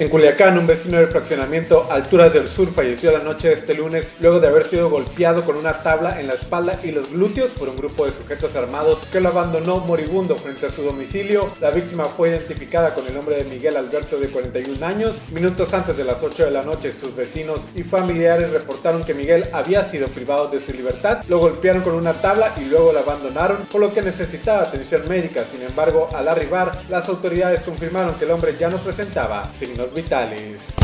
En Culiacán, un vecino del fraccionamiento Alturas del Sur falleció la noche de este lunes luego de haber sido golpeado con una tabla en la espalda y los glúteos por un grupo de sujetos armados que lo abandonó moribundo frente a su domicilio. La víctima fue identificada con el nombre de Miguel Alberto de 41 años. Minutos antes de las 8 de la noche, sus vecinos y familiares reportaron que Miguel había sido privado de su libertad. Lo golpearon con una tabla y luego lo abandonaron, por lo que necesitaba atención médica. Sin embargo, al arribar, las autoridades confirmaron que el hombre ya no presentaba signos vitales.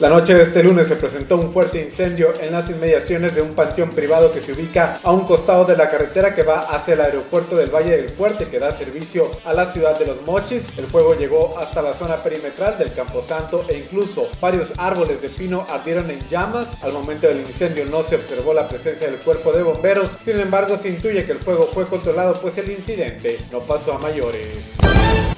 La noche de este lunes se presentó un fuerte incendio en las inmediaciones de un panteón privado que se ubica a un costado de la carretera que va hacia el aeropuerto del Valle del Fuerte que da servicio a la ciudad de Los Mochis. El fuego llegó hasta la zona perimetral del Camposanto e incluso varios árboles de pino ardieron en llamas. Al momento del incendio no se observó la presencia del cuerpo de bomberos, sin embargo se intuye que el fuego fue controlado pues el incidente no pasó a mayores.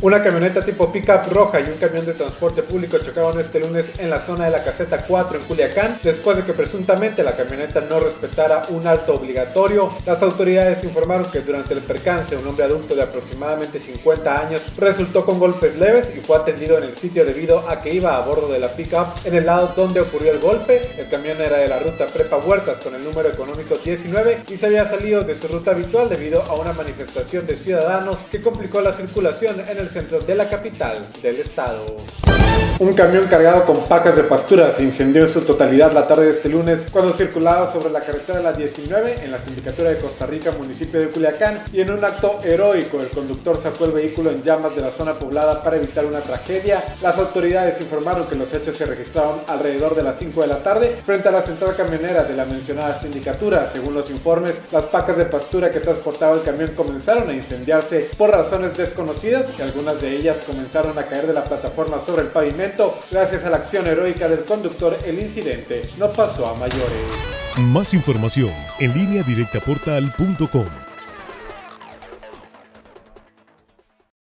Una camioneta tipo pickup roja y un camión de transporte público chocaron este lunes en la zona de la caseta 4 en Culiacán después de que presuntamente la camioneta no respetara un alto obligatorio. Las autoridades informaron que durante el percance un hombre adulto de aproximadamente 50 años resultó con golpes leves y fue atendido en el sitio debido a que iba a bordo de la pickup en el lado donde ocurrió el golpe. El camión era de la ruta Prepa Huertas con el número económico 19 y se había salido de su ruta habitual debido a una manifestación de ciudadanos que complicó la circulación en el centro de la capital del estado. Un camión cargado con pacas de pastura se incendió en su totalidad la tarde de este lunes cuando circulaba sobre la carretera de la 19 en la sindicatura de Costa Rica, municipio de Culiacán, y en un acto heroico el conductor sacó el vehículo en llamas de la zona poblada para evitar una tragedia. Las autoridades informaron que los hechos se registraron alrededor de las 5 de la tarde frente a la central camionera de la mencionada sindicatura. Según los informes, las pacas de pastura que transportaba el camión comenzaron a incendiarse por razones desconocidas y algunas de ellas comenzaron a caer de la plataforma sobre el pavimento Gracias a la acción heroica del conductor, el incidente no pasó a mayores. Más información en línea directa portal.com.